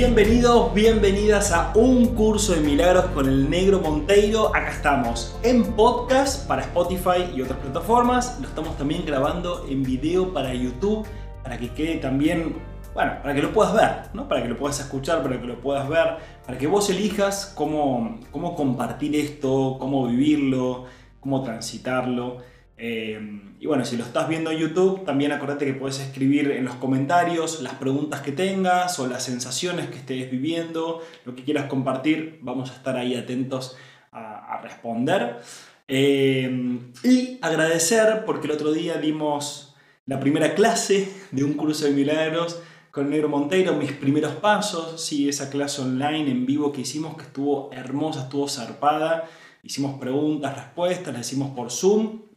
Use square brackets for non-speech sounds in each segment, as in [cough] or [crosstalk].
Bienvenidos, bienvenidas a un curso de milagros con el negro Monteiro. Acá estamos en podcast para Spotify y otras plataformas. Lo estamos también grabando en video para YouTube para que quede también, bueno, para que lo puedas ver, ¿no? Para que lo puedas escuchar, para que lo puedas ver, para que vos elijas cómo, cómo compartir esto, cómo vivirlo, cómo transitarlo. Eh, y bueno, si lo estás viendo en YouTube, también acordate que puedes escribir en los comentarios las preguntas que tengas o las sensaciones que estés viviendo, lo que quieras compartir, vamos a estar ahí atentos a, responder. Eh, y agradecer porque el otro día dimos la primera clase de un curso de milagros con Negro Monteiro, mis primeros pasos, sí, esa clase online en vivo que hicimos que estuvo hermosa, estuvo zarpada. Hicimos preguntas, respuestas, las hicimos por Zoom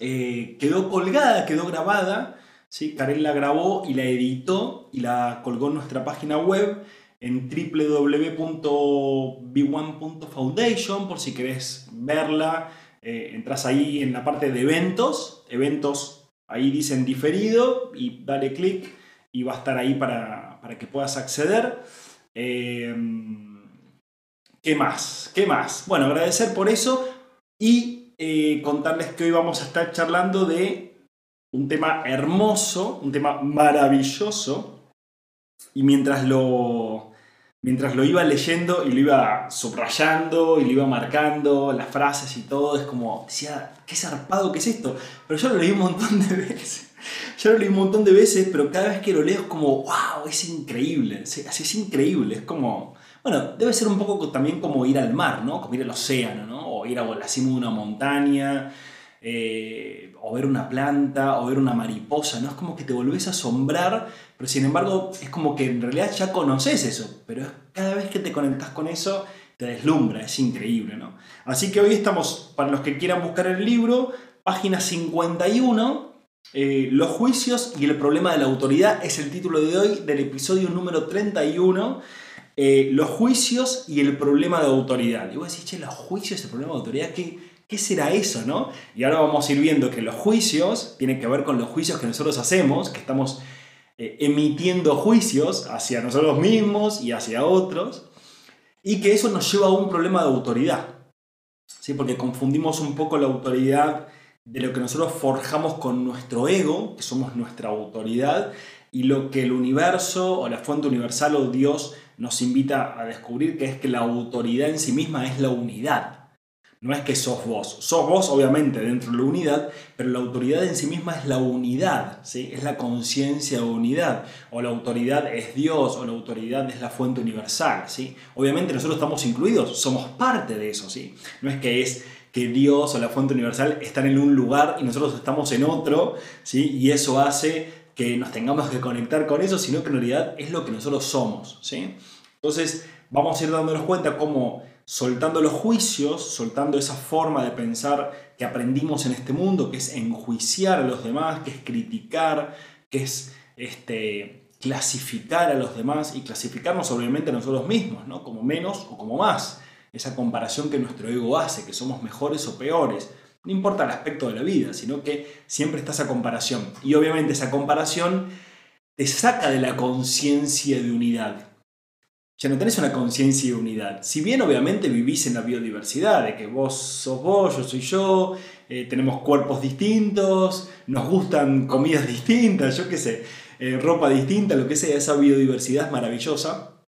eh, quedó colgada, quedó grabada. ¿sí? Karel la grabó y la editó y la colgó en nuestra página web en www.b1.foundation por si querés verla. Eh, entras ahí en la parte de eventos, eventos, ahí dicen diferido y dale clic y va a estar ahí para, para que puedas acceder. Eh, ¿Qué más? ¿Qué más? Bueno, agradecer por eso y eh, contarles que hoy vamos a estar charlando de un tema hermoso, un tema maravilloso. Y mientras lo, mientras lo iba leyendo y lo iba subrayando y lo iba marcando, las frases y todo, es como, decía, qué zarpado que es esto. Pero yo lo leí un montón de veces. Yo lo leí un montón de veces, pero cada vez que lo leo es como, wow, es increíble. Así es increíble. Es como, bueno, debe ser un poco también como ir al mar, ¿no? Como ir al océano, ¿no? O ir a la cima de una montaña, eh, o ver una planta, o ver una mariposa, ¿no? Es como que te volvés a asombrar, pero sin embargo es como que en realidad ya conoces eso, pero cada vez que te conectas con eso te deslumbra, es increíble, ¿no? Así que hoy estamos, para los que quieran buscar el libro, página 51, eh, los juicios y el problema de la autoridad es el título de hoy del episodio número 31. Eh, los juicios y el problema de autoridad. Y vos decís, che, los juicios el problema de autoridad, ¿qué, ¿qué será eso, no? Y ahora vamos a ir viendo que los juicios tienen que ver con los juicios que nosotros hacemos, que estamos eh, emitiendo juicios hacia nosotros mismos y hacia otros, y que eso nos lleva a un problema de autoridad. ¿sí? Porque confundimos un poco la autoridad de lo que nosotros forjamos con nuestro ego, que somos nuestra autoridad, y lo que el universo o la fuente universal o Dios nos invita a descubrir que es que la autoridad en sí misma es la unidad. No es que sos vos, sos vos obviamente dentro de la unidad, pero la autoridad en sí misma es la unidad, ¿sí? es la conciencia de unidad, o la autoridad es Dios, o la autoridad es la fuente universal. ¿sí? Obviamente nosotros estamos incluidos, somos parte de eso, ¿sí? no es que es que Dios o la fuente universal están en un lugar y nosotros estamos en otro, ¿sí? y eso hace que nos tengamos que conectar con eso, sino que en realidad es lo que nosotros somos. ¿sí? Entonces vamos a ir dándonos cuenta cómo soltando los juicios, soltando esa forma de pensar que aprendimos en este mundo, que es enjuiciar a los demás, que es criticar, que es este, clasificar a los demás y clasificarnos obviamente a nosotros mismos, ¿no? como menos o como más. Esa comparación que nuestro ego hace, que somos mejores o peores. No importa el aspecto de la vida, sino que siempre está esa comparación. Y obviamente esa comparación te saca de la conciencia de unidad. Ya no tenés una conciencia de unidad. Si bien obviamente vivís en la biodiversidad, de que vos sos vos, yo soy yo, eh, tenemos cuerpos distintos, nos gustan comidas distintas, yo qué sé, eh, ropa distinta, lo que sea, esa biodiversidad es maravillosa,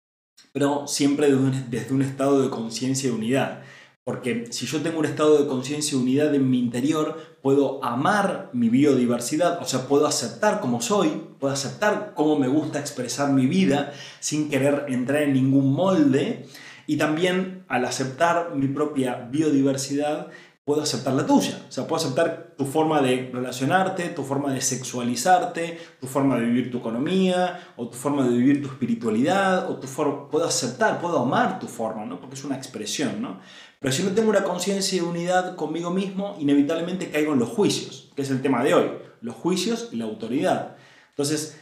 pero siempre desde un estado de conciencia de unidad. Porque si yo tengo un estado de conciencia y unidad en mi interior, puedo amar mi biodiversidad, o sea, puedo aceptar como soy, puedo aceptar cómo me gusta expresar mi vida sin querer entrar en ningún molde. Y también al aceptar mi propia biodiversidad, puedo aceptar la tuya. O sea, puedo aceptar tu forma de relacionarte, tu forma de sexualizarte, tu forma de vivir tu economía, o tu forma de vivir tu espiritualidad, o tu forma... Puedo aceptar, puedo amar tu forma, ¿no? Porque es una expresión, ¿no? Pero si no tengo una conciencia de unidad conmigo mismo, inevitablemente caigo en los juicios, que es el tema de hoy. Los juicios y la autoridad. Entonces,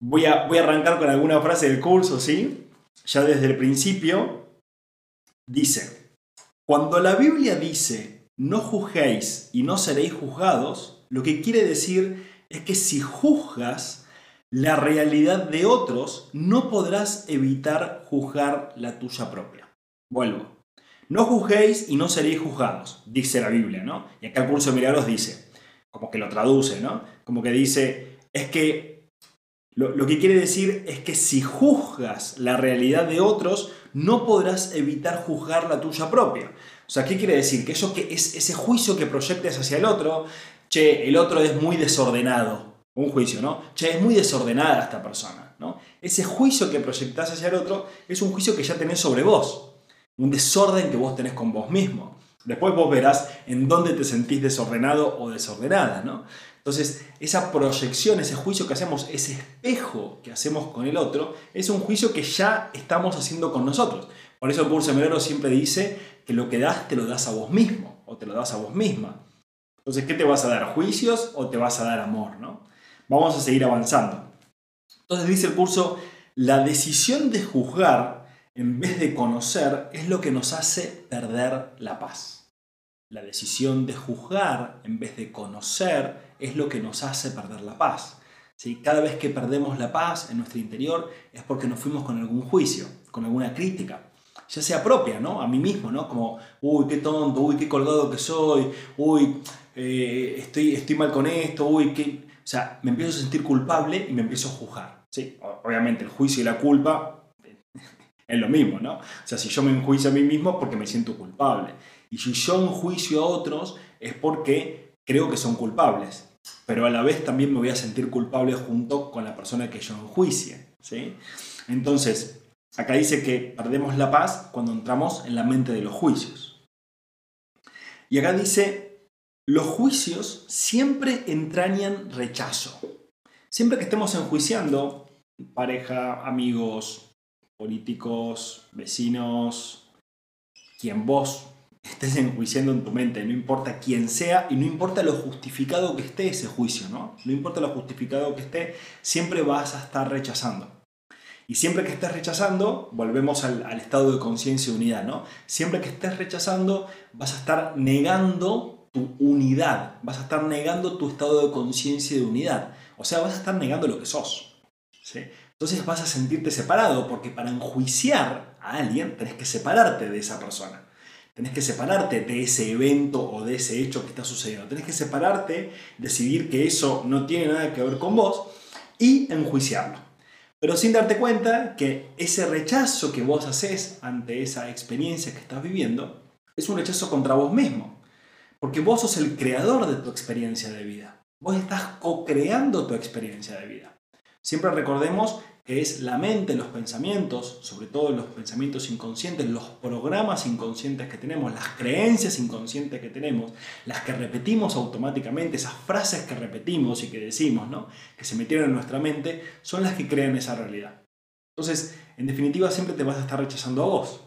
voy a, voy a arrancar con alguna frase del curso, ¿sí? Ya desde el principio, dice, cuando la Biblia dice no juzguéis y no seréis juzgados, lo que quiere decir es que si juzgas la realidad de otros, no podrás evitar juzgar la tuya propia. Vuelvo. No juzguéis y no seréis juzgados, dice la Biblia, ¿no? Y acá el curso de milagros dice, como que lo traduce, ¿no? Como que dice, es que lo, lo que quiere decir es que si juzgas la realidad de otros, no podrás evitar juzgar la tuya propia. O sea, ¿qué quiere decir? Que eso que es ese juicio que proyectes hacia el otro, che, el otro es muy desordenado. Un juicio, ¿no? Che, es muy desordenada esta persona, ¿no? Ese juicio que proyectas hacia el otro es un juicio que ya tenés sobre vos. Un desorden que vos tenés con vos mismo. Después vos verás en dónde te sentís desordenado o desordenada, ¿no? Entonces, esa proyección, ese juicio que hacemos, ese espejo que hacemos con el otro, es un juicio que ya estamos haciendo con nosotros. Por eso el curso de siempre dice que lo que das te lo das a vos mismo o te lo das a vos misma. Entonces, ¿qué te vas a dar? ¿Juicios o te vas a dar amor? ¿no? Vamos a seguir avanzando. Entonces dice el curso, la decisión de juzgar en vez de conocer es lo que nos hace perder la paz. La decisión de juzgar en vez de conocer es lo que nos hace perder la paz. ¿Sí? Cada vez que perdemos la paz en nuestro interior es porque nos fuimos con algún juicio, con alguna crítica, ya sea propia, ¿no? A mí mismo, ¿no? Como, uy, qué tonto, uy, qué colgado que soy, uy, eh, estoy, estoy mal con esto, uy, qué... O sea, me empiezo a sentir culpable y me empiezo a juzgar, ¿sí? Obviamente el juicio y la culpa es lo mismo, ¿no? O sea, si yo me enjuicio a mí mismo porque me siento culpable. Y si yo enjuicio a otros es porque creo que son culpables. Pero a la vez también me voy a sentir culpable junto con la persona que yo enjuicie, ¿sí? Entonces, Acá dice que perdemos la paz cuando entramos en la mente de los juicios. Y acá dice, los juicios siempre entrañan rechazo. Siempre que estemos enjuiciando, pareja, amigos, políticos, vecinos, quien vos estés enjuiciando en tu mente, no importa quién sea y no importa lo justificado que esté ese juicio, ¿no? No importa lo justificado que esté, siempre vas a estar rechazando. Y siempre que estés rechazando, volvemos al, estado de conciencia y unidad, ¿no? Siempre que estés rechazando, vas a estar negando tu unidad, vas a estar negando tu estado de conciencia y de unidad. O sea, vas a estar negando lo que sos. ¿sí? Entonces vas a sentirte separado, porque para enjuiciar a alguien tenés que separarte de esa persona. Tenés que separarte de ese evento o de ese hecho que está sucediendo. Tenés que separarte, decidir que eso no tiene nada que ver con vos y enjuiciarlo pero sin darte cuenta que ese rechazo que vos haces ante esa experiencia que estás viviendo es un rechazo contra vos mismo, porque vos sos el creador de tu experiencia de vida. Vos estás co-creando tu experiencia de vida. Siempre recordemos que es la mente, los pensamientos, sobre todo los pensamientos inconscientes, los programas inconscientes que tenemos, las creencias inconscientes que tenemos, las que repetimos automáticamente, esas frases que repetimos y que decimos, ¿no? que se metieron en nuestra mente, son las que crean esa realidad. Entonces, en definitiva, siempre te vas a estar rechazando a vos.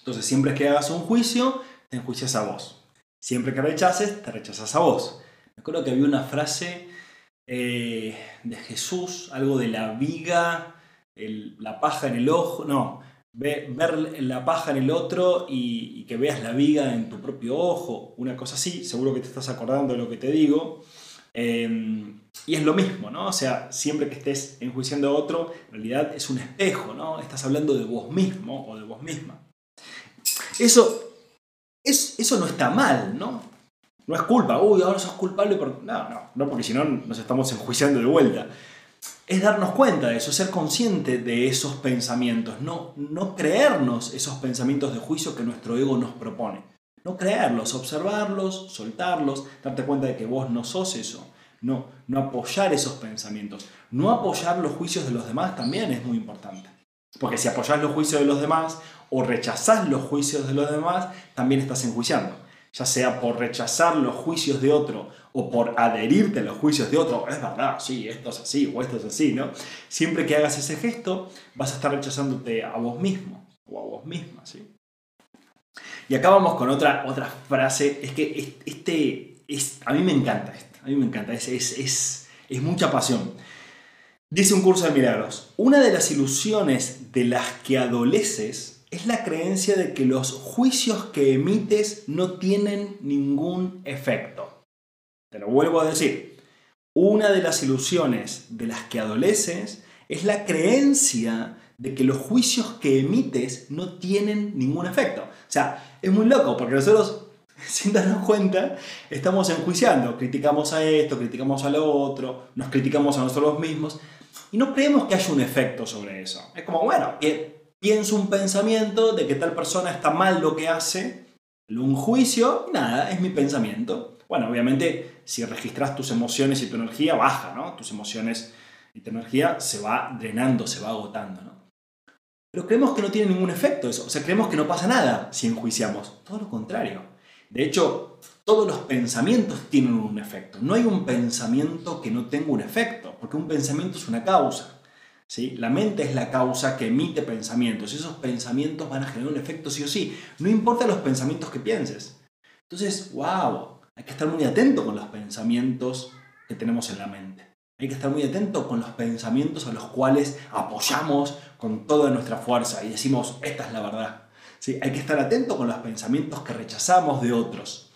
Entonces, siempre que hagas un juicio, te enjuicias a vos. Siempre que rechaces, te rechazas a vos. Me acuerdo que había una frase eh, de Jesús, algo de la viga, la paja en el ojo, no, ver la paja en el otro y, que veas la viga en tu propio ojo, una cosa así, seguro que te estás acordando de lo que te digo. Em, y es lo mismo, ¿no? O sea, siempre que estés enjuiciando a otro, en realidad es un espejo, ¿no? Estás hablando de vos mismo o de vos misma. Eso, es, eso no está mal, ¿no? No es culpa, uy, ahora sos culpable. No, no, no, porque si no nos estamos enjuiciando de vuelta. Es darnos cuenta de eso, ser consciente de esos pensamientos, no, no creernos esos pensamientos de juicio que nuestro ego nos propone. No creerlos, observarlos, soltarlos, darte cuenta de que vos no sos eso. No, no apoyar esos pensamientos. No apoyar los juicios de los demás también es muy importante. Porque si apoyás los juicios de los demás o rechazás los juicios de los demás, también estás enjuiciando ya sea por rechazar los juicios de otro o por adherirte a los juicios de otro, es verdad, sí, esto es así o esto es así, ¿no? Siempre que hagas ese gesto, vas a estar rechazándote a vos mismo o a vos misma, ¿sí? Y acá vamos con otra, otra frase, es que este, es, a mí me encanta esto, a mí me encanta, es, es, es, es mucha pasión. Dice un curso de milagros, una de las ilusiones de las que adoleces es la creencia de que los juicios que emites no tienen ningún efecto. Te lo vuelvo a decir. Una de las ilusiones de las que adoleces es la creencia de que los juicios que emites no tienen ningún efecto. O sea, es muy loco porque nosotros, [laughs] sin darnos cuenta, estamos enjuiciando. Criticamos a esto, criticamos a lo otro, nos criticamos a nosotros mismos y no creemos que haya un efecto sobre eso. Es como, bueno, pienso un pensamiento de que tal persona está mal lo que hace, un juicio, nada, es mi pensamiento. Bueno, obviamente, si registras tus emociones y tu energía, baja, ¿no? Tus emociones y tu energía se va drenando, se va agotando, ¿no? Pero creemos que no tiene ningún efecto eso, o sea, creemos que no pasa nada si enjuiciamos. Todo lo contrario. De hecho, todos los pensamientos tienen un efecto. No hay un pensamiento que no tenga un efecto, porque un pensamiento es una causa. La mente es la causa que emite pensamientos. y Esos pensamientos van a generar un efecto sí o sí. No importa los pensamientos que pienses. Entonces, wow, hay que estar muy atento con los pensamientos que tenemos en la mente. Hay que estar muy atento con los pensamientos a los cuales apoyamos con toda nuestra fuerza y decimos, esta es la verdad. ¿Sí? Hay que estar atento con los pensamientos que rechazamos de otros.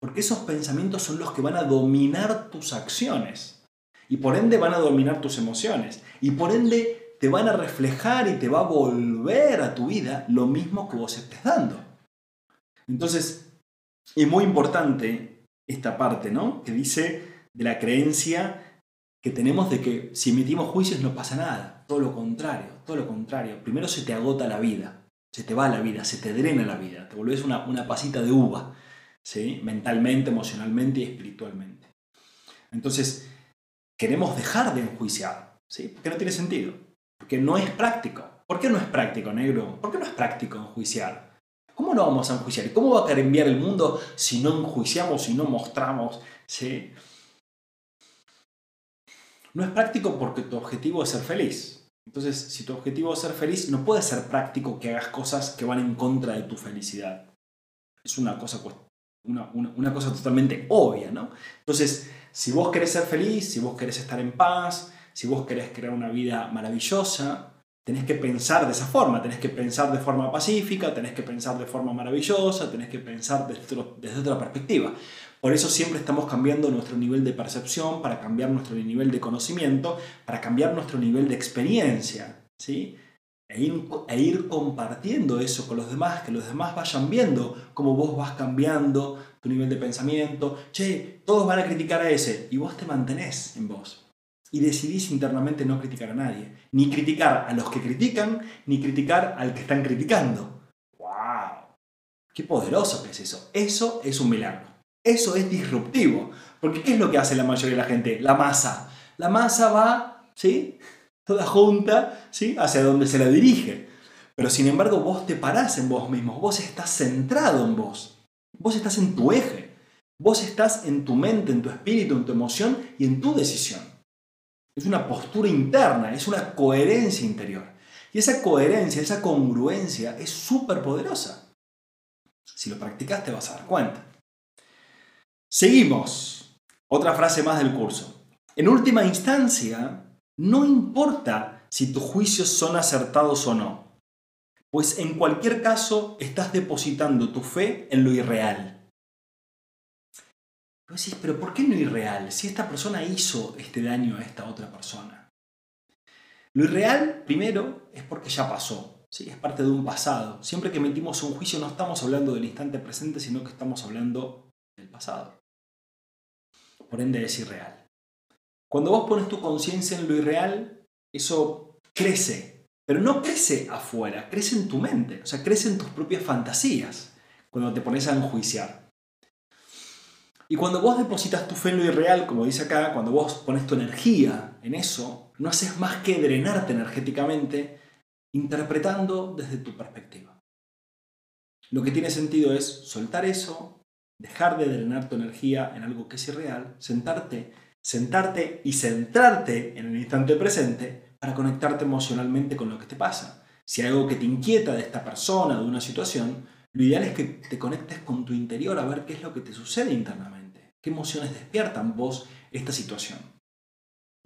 Porque esos pensamientos son los que van a dominar tus acciones y por ende van a dominar tus emociones y por ende te van a reflejar y te va a volver a tu vida lo mismo que vos estés dando. Entonces, es muy importante esta parte, ¿no? Que dice de la creencia que tenemos de que si emitimos juicios no pasa nada. Todo lo contrario, todo lo contrario. Primero se te agota la vida, se te va la vida, se te drena la vida, te volvés una, una pasita de uva, ¿sí? Mentalmente, emocionalmente y espiritualmente. Entonces, queremos dejar de enjuiciar, ¿sí? Porque no tiene sentido, porque no es práctico. ¿Por qué no es práctico, negro? ¿Por qué no es práctico enjuiciar? ¿Cómo no vamos a enjuiciar? ¿Y cómo va a cambiar el mundo si no enjuiciamos, si no mostramos? ¿sí? No es práctico porque tu objetivo es ser feliz. Entonces, si tu objetivo es ser feliz, no puede ser práctico que hagas cosas que van en contra de tu felicidad. Es una cosa, una cosa totalmente obvia, ¿no? Entonces, si vos querés ser feliz, si vos querés estar en paz, si vos querés crear una vida maravillosa, tenés que pensar de esa forma, tenés que pensar de forma pacífica, tenés que pensar de forma maravillosa, tenés que pensar desde, otra perspectiva. Por eso siempre estamos cambiando nuestro nivel de percepción, para cambiar nuestro nivel de conocimiento, para cambiar nuestro nivel de experiencia, ¿sí? E ir, e ir compartiendo eso con los demás, que los demás vayan viendo cómo vos vas cambiando tu nivel de pensamiento. Che, todos van a criticar a ese y vos te mantenés en vos. Y decidís internamente no criticar a nadie. Ni criticar a los que critican, ni criticar al que están criticando. ¡Wow! ¡Qué poderoso que es eso! Eso es un milagro. Eso es disruptivo. Porque ¿qué es lo que hace la mayoría de la gente? La masa. La masa va, ¿sí? Toda junta, ¿sí? Hacia donde se la dirige. Pero sin embargo vos te parás en vos mismo. Vos estás centrado en vos. Vos estás en tu eje. Vos estás en tu mente, en tu espíritu, en tu emoción y en tu decisión. Es una postura interna, es una coherencia interior. Y esa coherencia, esa congruencia es súper poderosa. Si lo practicas te vas a dar cuenta. Seguimos. Otra frase más del curso. En última instancia, no importa si tus juicios son acertados o no. Pues en cualquier caso estás depositando tu fe en lo irreal. Pero decís, pero ¿por qué no irreal? Si esta persona hizo este daño a esta otra persona. Lo irreal, primero, es porque ya pasó. ¿sí? Es parte de un pasado. Siempre que emitimos un juicio no estamos hablando del instante presente, sino que estamos hablando del pasado. Por ende es irreal. Cuando vos pones tu conciencia en lo irreal, eso crece pero no crece afuera, crece en tu mente, o sea, crece en tus propias fantasías cuando te pones a enjuiciar. Y cuando vos depositas tu fe en lo irreal, como dice acá, cuando vos pones tu energía en eso, no haces más que drenarte energéticamente interpretando desde tu perspectiva. Lo que tiene sentido es soltar eso, dejar de drenar tu energía en algo que es irreal, sentarte, sentarte y centrarte en el instante presente para conectarte emocionalmente con lo que te pasa. Si hay algo que te inquieta de esta persona, de una situación, lo ideal es que te conectes con tu interior a ver qué es lo que te sucede internamente. ¿Qué emociones despiertan vos esta situación?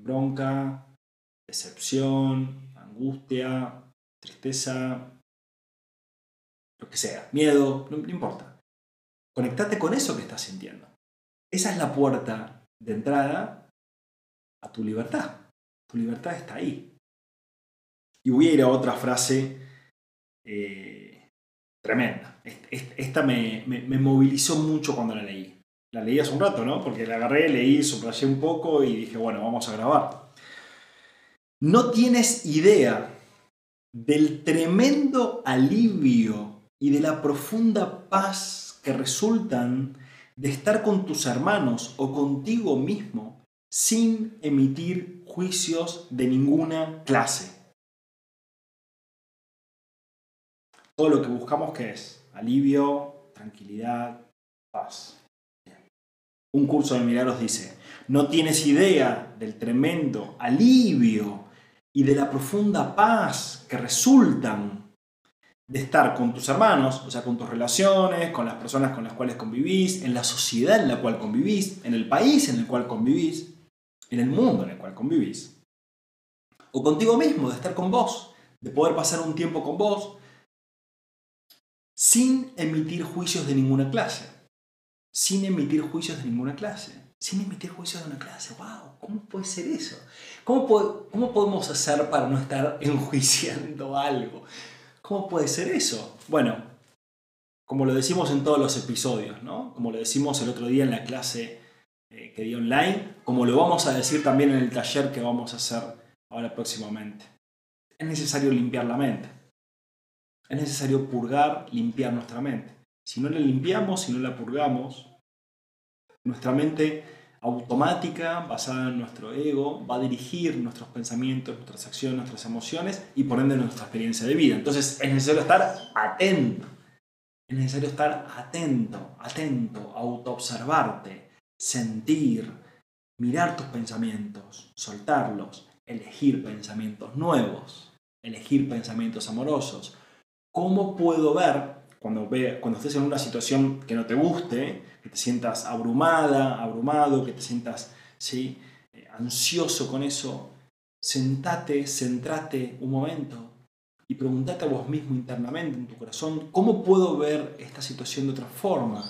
Bronca, decepción, angustia, tristeza, lo que sea, miedo, no, importa. Conectate con eso que estás sintiendo. Esa es la puerta de entrada a tu libertad. Tu libertad está ahí. Y voy a ir a otra frase eh, tremenda. Esta me, me, movilizó mucho cuando la leí. La leí hace un rato, ¿no? Porque la agarré, leí, subrayé un poco y dije, bueno, vamos a grabar. No tienes idea del tremendo alivio y de la profunda paz que resultan de estar con tus hermanos o contigo mismo sin emitir juicios de ninguna clase. Todo lo que buscamos que es alivio, tranquilidad, paz. Un curso de milagros dice, no tienes idea del tremendo alivio y de la profunda paz que resultan de estar con tus hermanos, o sea, con tus relaciones, con las personas con las cuales convivís, en la sociedad en la cual convivís, en el país en el cual convivís, en el mundo en el cual convivís. O contigo mismo, de estar con vos, de poder pasar un tiempo con vos, sin emitir juicios de ninguna clase. Sin emitir juicios de ninguna clase. Sin emitir juicios de una clase. ¡Wow! ¿Cómo puede ser eso? ¿Cómo, cómo podemos hacer para no estar [laughs] enjuiciando algo? ¿Cómo puede ser eso? Bueno, como lo decimos en todos los episodios, ¿no? Como lo decimos el otro día en la clase eh, que di online, como lo vamos a decir también en el taller que vamos a hacer ahora próximamente. Es necesario limpiar la mente. Es necesario purgar, limpiar nuestra mente. Si no la limpiamos, si no la purgamos, nuestra mente automática, basada en nuestro ego, va a dirigir nuestros pensamientos, nuestras acciones, nuestras emociones y por ende nuestra experiencia de vida. Entonces es necesario estar atento. Es necesario estar atento, atento, autoobservarte, sentir, mirar tus pensamientos, soltarlos, elegir pensamientos nuevos, elegir pensamientos amorosos. ¿Cómo puedo ver cuando, ve, cuando estés en una situación que no te guste, que te sientas abrumada, abrumado, que te sientas ¿sí? Eh, ansioso con eso, sentate, centrate un momento y pregúntate a vos mismo internamente, en tu corazón, ¿cómo puedo ver esta situación de otra forma?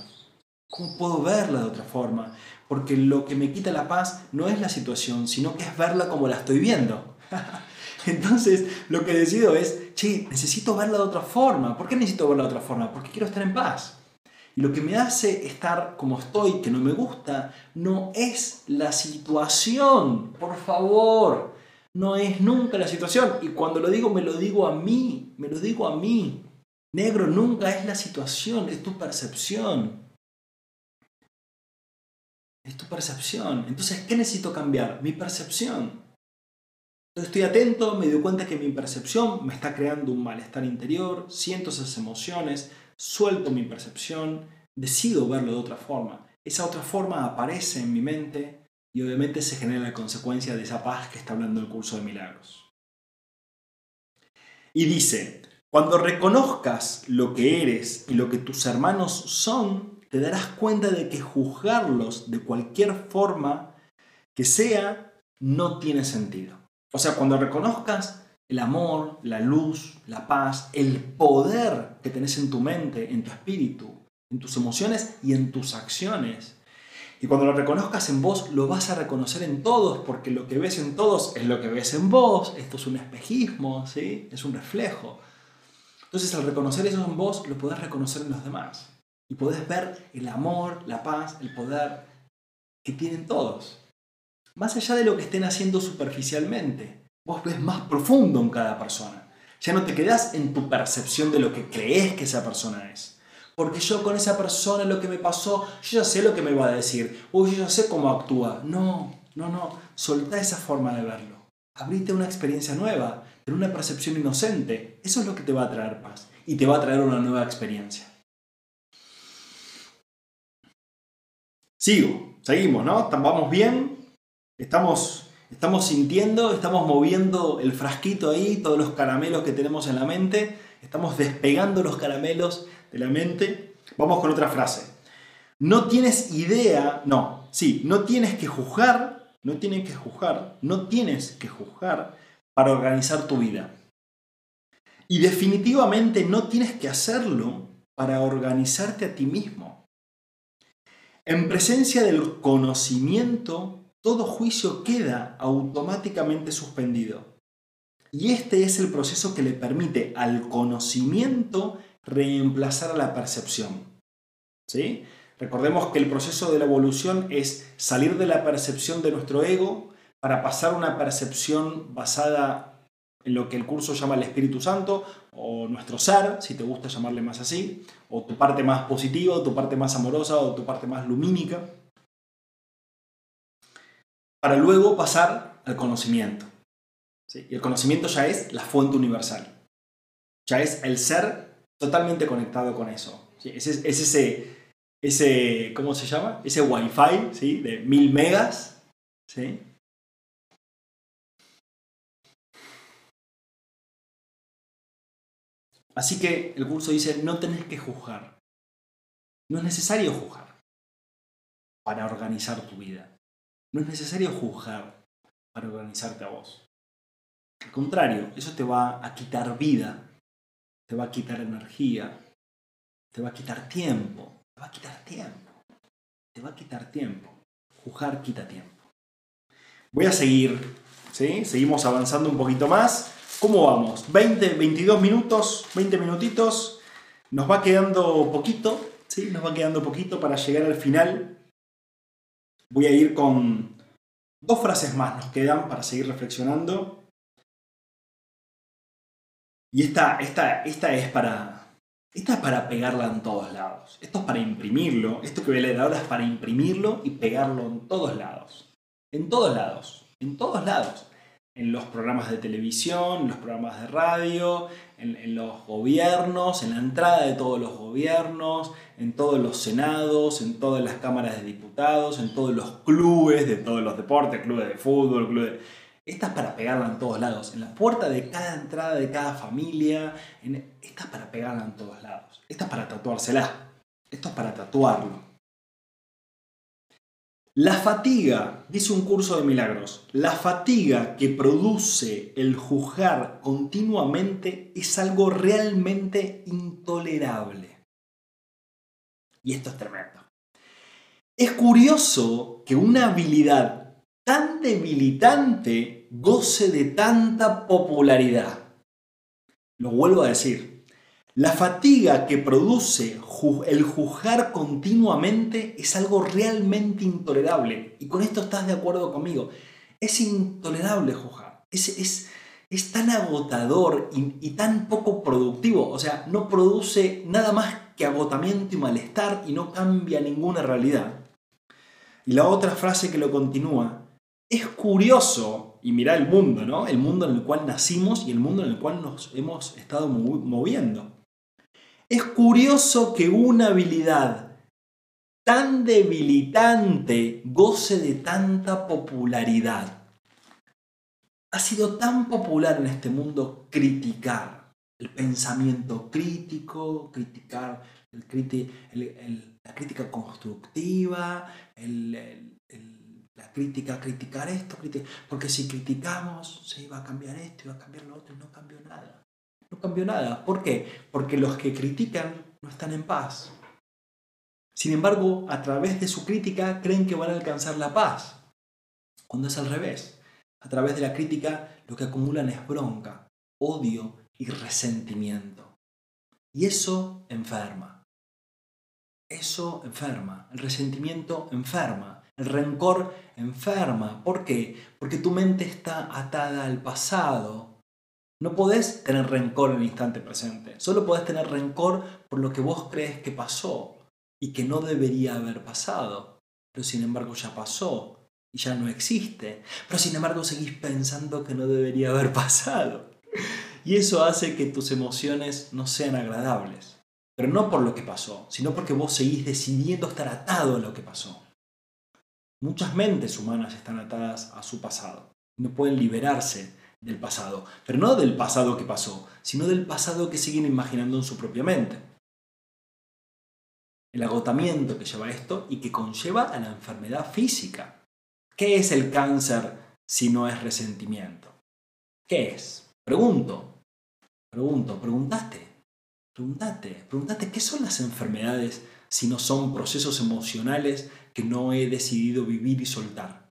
¿Cómo puedo verla de otra forma? Porque lo que me quita la paz no es la situación, sino que es verla como la estoy viendo. [laughs] Entonces, lo que decido es, che, necesito verla de otra forma. ¿Por qué necesito verla de otra forma? Porque quiero estar en paz. Y lo que me hace estar como estoy, que no me gusta, no es la situación. Por favor, no es nunca la situación. Y cuando lo digo, me lo digo a mí, me lo digo a mí. Negro nunca es la situación, es tu percepción. Es tu percepción. Entonces, ¿qué necesito cambiar? Mi percepción. Estoy atento, me doy cuenta que mi percepción me está creando un malestar interior, siento esas emociones, suelto mi percepción, decido verlo de otra forma. Esa otra forma aparece en mi mente y obviamente se genera la consecuencia de esa paz que está hablando el curso de milagros. Y dice, cuando reconozcas lo que eres y lo que tus hermanos son, te darás cuenta de que juzgarlos de cualquier forma que sea no tiene sentido. O sea, cuando reconozcas el amor, la luz, la paz, el poder que tenés en tu mente, en tu espíritu, en tus emociones y en tus acciones. Y cuando lo reconozcas en vos, lo vas a reconocer en todos, porque lo que ves en todos es lo que ves en vos. Esto es un espejismo, ¿sí? Es un reflejo. Entonces, al reconocer eso en vos, lo podés reconocer en los demás. Y podés ver el amor, la paz, el poder que tienen todos más allá de lo que estén haciendo superficialmente. Vos ves más profundo en cada persona. Ya no te quedás en tu percepción de lo que crees que esa persona es. Porque yo con esa persona lo que me pasó, yo ya sé lo que me va a decir, o yo ya sé cómo actúa. No, no, no, soltá esa forma de verlo. Abrite una experiencia nueva, en una percepción inocente. Eso es lo que te va a traer paz y te va a traer una nueva experiencia. Sigo, seguimos, ¿no? Vamos bien, estamos, estamos sintiendo, estamos moviendo el frasquito ahí, todos los caramelos que tenemos en la mente, estamos despegando los caramelos de la mente. Vamos con otra frase. No tienes idea, no, sí, no tienes que juzgar, no tienes que juzgar, no tienes que juzgar para organizar tu vida. Y definitivamente no tienes que hacerlo para organizarte a ti mismo. En presencia del conocimiento, todo juicio queda automáticamente suspendido. Y este es el proceso que le permite al conocimiento reemplazar a la percepción. ¿Sí? Recordemos que el proceso de la evolución es salir de la percepción de nuestro ego para pasar a una percepción basada en lo que el curso llama el Espíritu Santo, o nuestro ser, si te gusta llamarle más así, o tu parte más positiva, tu parte más amorosa, o tu parte más lumínica, para luego pasar al conocimiento. Y el conocimiento ya es la fuente universal, ya es el ser totalmente conectado con eso. Es, es, ese, ese, ¿cómo se llama? Ese wifi ¿sí? de mil megas, ¿sí? Así que el curso dice, no tenés que juzgar. No es necesario juzgar para organizar tu vida. No es necesario juzgar para organizarte a vos. Al contrario, eso te va a quitar vida, te va a quitar energía, te va a quitar tiempo, te va a quitar tiempo, te va a quitar tiempo. Juzgar quita tiempo. Voy a seguir, ¿sí? Seguimos avanzando un poquito más. ¿Cómo vamos? 20, 22 minutos, 20 minutitos. Nos va quedando poquito, ¿sí? Nos va quedando poquito para llegar al final. Voy a ir con dos frases más, nos quedan para seguir reflexionando. Y esta, esta, esta es para, esta es para pegarla en todos lados. Esto es para imprimirlo. Esto que voy a leer ahora es para imprimirlo y pegarlo en todos lados. En todos lados. En todos lados en los programas de televisión, en los programas de radio, en, los gobiernos, en la entrada de todos los gobiernos, en todos los senados, en todas las cámaras de diputados, en todos los clubes de todos los deportes, clubes de fútbol, clubes. Esta es para pegarla en todos lados, en la puerta de cada entrada de cada familia, esta es para pegarla en todos lados, esta es para tatuársela, esto es para tatuarlo. La fatiga, dice un curso de milagros, la fatiga que produce el juzgar continuamente es algo realmente intolerable. Y esto es tremendo. Es curioso que una habilidad tan debilitante goce de tanta popularidad. Lo vuelvo a decir, la fatiga que produce el juzgar continuamente es algo realmente intolerable. Y con esto estás de acuerdo conmigo. Es intolerable juzgar. Es, es, tan agotador y, y, tan poco productivo. O sea, no produce nada más que agotamiento y malestar y no cambia ninguna realidad. Y la otra frase que lo continúa. Es curioso, y mira el mundo, ¿no? El mundo en el cual nacimos y el mundo en el cual nos hemos estado moviendo. Es curioso que una habilidad tan debilitante goce de tanta popularidad. Ha sido tan popular en este mundo criticar el pensamiento crítico, criticar la crítica constructiva, la crítica, criticar esto, porque si criticamos se iba a cambiar esto, iba a cambiar lo otro y no cambió nada. No cambió nada. ¿Por qué? Porque los que critican no están en paz. Sin embargo, a través de su crítica creen que van a alcanzar la paz. Cuando es al revés. A través de la crítica lo que acumulan es bronca, odio y resentimiento. Y eso enferma. Eso enferma. El resentimiento enferma. El rencor enferma. ¿Por qué? Porque tu mente está atada al pasado, no podés tener rencor en el instante presente. Solo podés tener rencor por lo que vos crees que pasó y que no debería haber pasado. Pero sin embargo ya pasó y ya no existe. Pero sin embargo seguís pensando que no debería haber [laughs] pasado. Y eso hace que tus emociones no sean agradables. Pero no por lo que pasó, sino porque vos seguís decidiendo estar atado a lo que pasó. Muchas mentes humanas están atadas a su pasado. No pueden liberarse del pasado. Pero no del pasado que pasó, sino del pasado que siguen imaginando en su propia mente. El agotamiento que lleva esto y que conlleva a la enfermedad física. ¿Qué es el cáncer si no es resentimiento? ¿Qué es? Pregunto. Pregunto, preguntate. Preguntate, preguntate qué son las enfermedades si no son procesos emocionales que no he decidido vivir y soltar.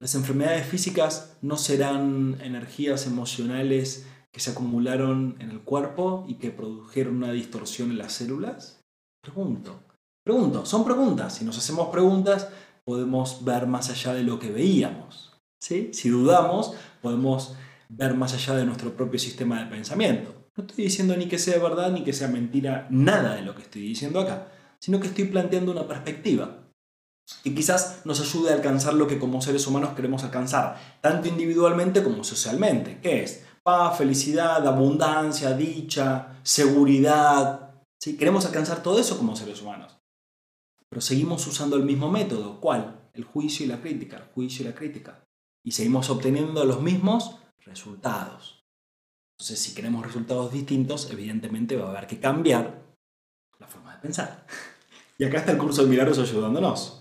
Las enfermedades físicas no serán energías emocionales que se acumularon en el cuerpo y que produjeron una distorsión en las células. Pregunto, pregunto, son preguntas. Si nos hacemos preguntas, podemos ver más allá de lo que veíamos. ¿sí? Si dudamos, podemos ver más allá de nuestro propio sistema de pensamiento. No estoy diciendo ni que sea verdad ni que sea mentira nada de lo que estoy diciendo acá, sino que estoy planteando una perspectiva que quizás nos ayude a alcanzar lo que como seres humanos queremos alcanzar, tanto individualmente como socialmente, ¿Qué es paz, felicidad, abundancia, dicha, seguridad. ¿Sí? Queremos alcanzar todo eso como seres humanos. Pero seguimos usando el mismo método. ¿Cuál? El juicio y la crítica, el juicio y la crítica. Y seguimos obteniendo los mismos resultados. Entonces, si queremos resultados distintos, evidentemente va a haber que cambiar la forma de pensar. [laughs] Y acá está el curso de milagros ayudándonos.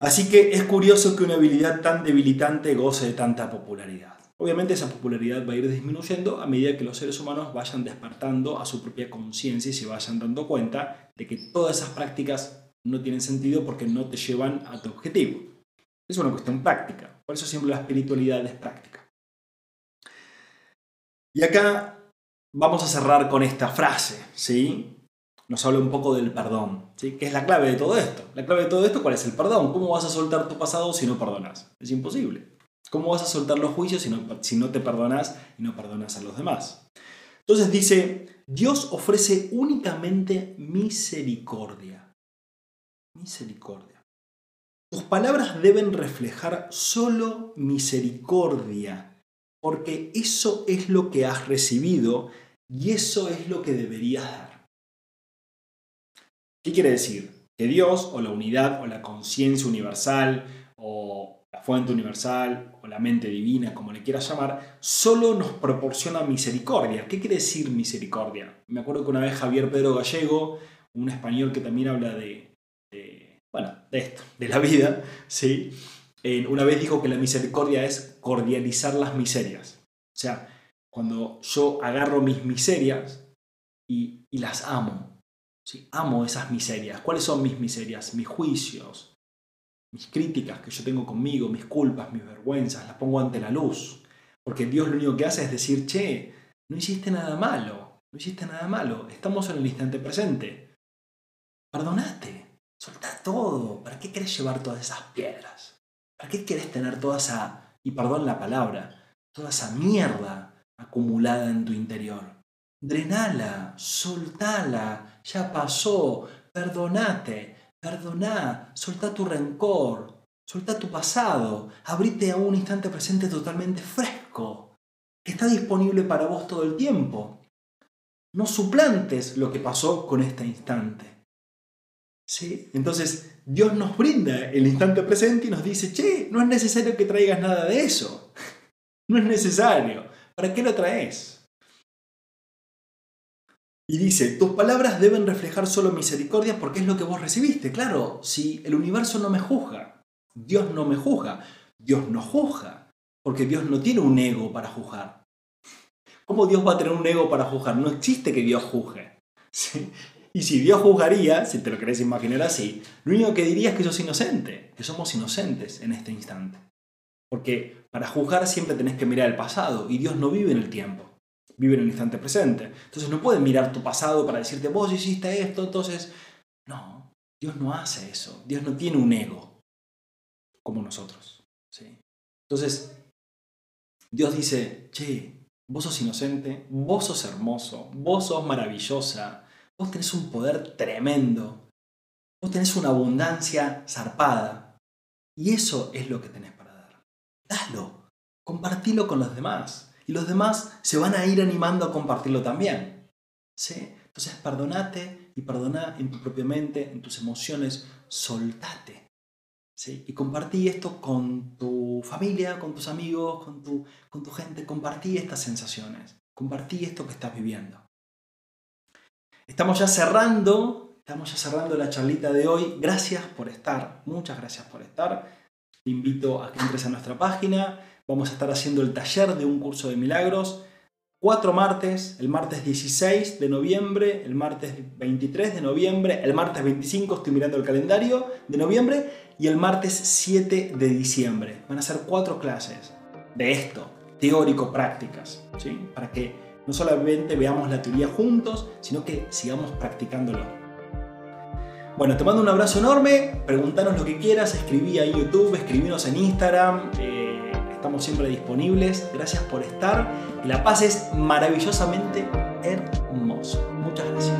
Así que es curioso que una habilidad tan debilitante goce de tanta popularidad. Obviamente esa popularidad va a ir disminuyendo a medida que los seres humanos vayan despertando a su propia conciencia y se vayan dando cuenta de que todas esas prácticas no tienen sentido porque no te llevan a tu objetivo. Es una cuestión práctica. Por eso siempre la espiritualidad es práctica. Y acá vamos a cerrar con esta frase, ¿sí? Nos habla un poco del perdón, ¿sí? ¿Qué es la clave de todo esto? La clave de todo esto, ¿cuál es el perdón? ¿Cómo vas a soltar tu pasado si no perdonas? Es imposible. ¿Cómo vas a soltar los juicios si no, si no te perdonas y no perdonas a los demás? Entonces dice, Dios ofrece únicamente misericordia. Misericordia. Tus palabras deben reflejar solo misericordia, porque eso es lo que has recibido y eso es lo que deberías dar. ¿Qué quiere decir? Que Dios o la unidad o la conciencia universal o la fuente universal o la mente divina, como le quieras llamar, solo nos proporciona misericordia. ¿Qué quiere decir misericordia? Me acuerdo que una vez Javier Pedro Gallego, un español que también habla de, bueno, de esto, de la vida, ¿sí? una vez dijo que la misericordia es cordializar las miserias. O sea, cuando yo agarro mis miserias y, y las amo, amo esas miserias. ¿Cuáles son mis miserias? Mis juicios, mis críticas que yo tengo conmigo, mis culpas, mis vergüenzas, las pongo ante la luz. Porque Dios lo único que hace es decir, che, no hiciste nada malo, no hiciste nada malo, estamos en el instante presente. Perdonate, soltá todo. ¿Para qué querés llevar todas esas piedras? ¿Para qué querés tener toda esa, y perdón la palabra, toda esa mierda acumulada en tu interior? Drenala, soltala, ya pasó, perdonate, Perdoná, soltá tu rencor, soltá tu pasado, abrite a un instante presente totalmente fresco, está disponible para vos todo el tiempo. No suplantes lo que pasó con este instante. ¿Sí? Entonces, Dios nos brinda el instante presente y nos dice, che, no es necesario que traigas nada de eso. [laughs] No es necesario. ¿Para qué lo traes? Y dice, tus palabras deben reflejar solo misericordia porque es lo que vos recibiste. Claro, si el universo no me juzga, Dios no me juzga, Dios no juzga, porque Dios no tiene un ego para juzgar. ¿Cómo Dios va a tener un ego para juzgar? No existe que Dios juzgue. Y si Dios juzgaría, si te lo querés imaginar así, lo único que diría es que sos inocente, que somos inocentes en este instante. Porque para juzgar siempre tenés que mirar el pasado y Dios no vive en el tiempo vive en el instante presente. Entonces no pueden mirar tu pasado para decirte, vos hiciste esto, entonces... No, Dios no hace eso. Dios no tiene un ego como nosotros. ¿sí? Entonces, Dios dice, che, vos sos inocente, vos sos hermoso, vos sos maravillosa, vos tenés un poder tremendo, vos tenés una abundancia zarpada. Y eso es lo que tenés para dar. Dalo, compartilo con los demás y los demás se van a ir animando a compartirlo también. ¿sí? Entonces, perdonate y perdona en tu propia mente, en tus emociones, soltate. ¿sí? Y compartí esto con tu familia, con tus amigos, con tu, con tu gente. Compartí estas sensaciones. Compartí esto que estás viviendo. Estamos ya cerrando, estamos ya cerrando la charlita de hoy. Gracias por estar, muchas gracias por estar. Te invito a que entres a nuestra página. Vamos a estar haciendo el taller de un curso de milagros cuatro martes, el martes 16 de noviembre, el martes 23 de noviembre, el martes 25, estoy mirando el calendario, de noviembre, y el martes 7 de diciembre. Van a ser cuatro clases de esto, teórico-prácticas, ¿sí? para que no solamente veamos la teoría juntos, sino que sigamos practicándolo. Bueno, te mando un abrazo enorme, pregúntanos lo que quieras, escribí ahí en YouTube, escribinos en Instagram. Eh, Estamos siempre disponibles. Gracias por estar. Que la paz es maravillosamente hermoso. Muchas gracias.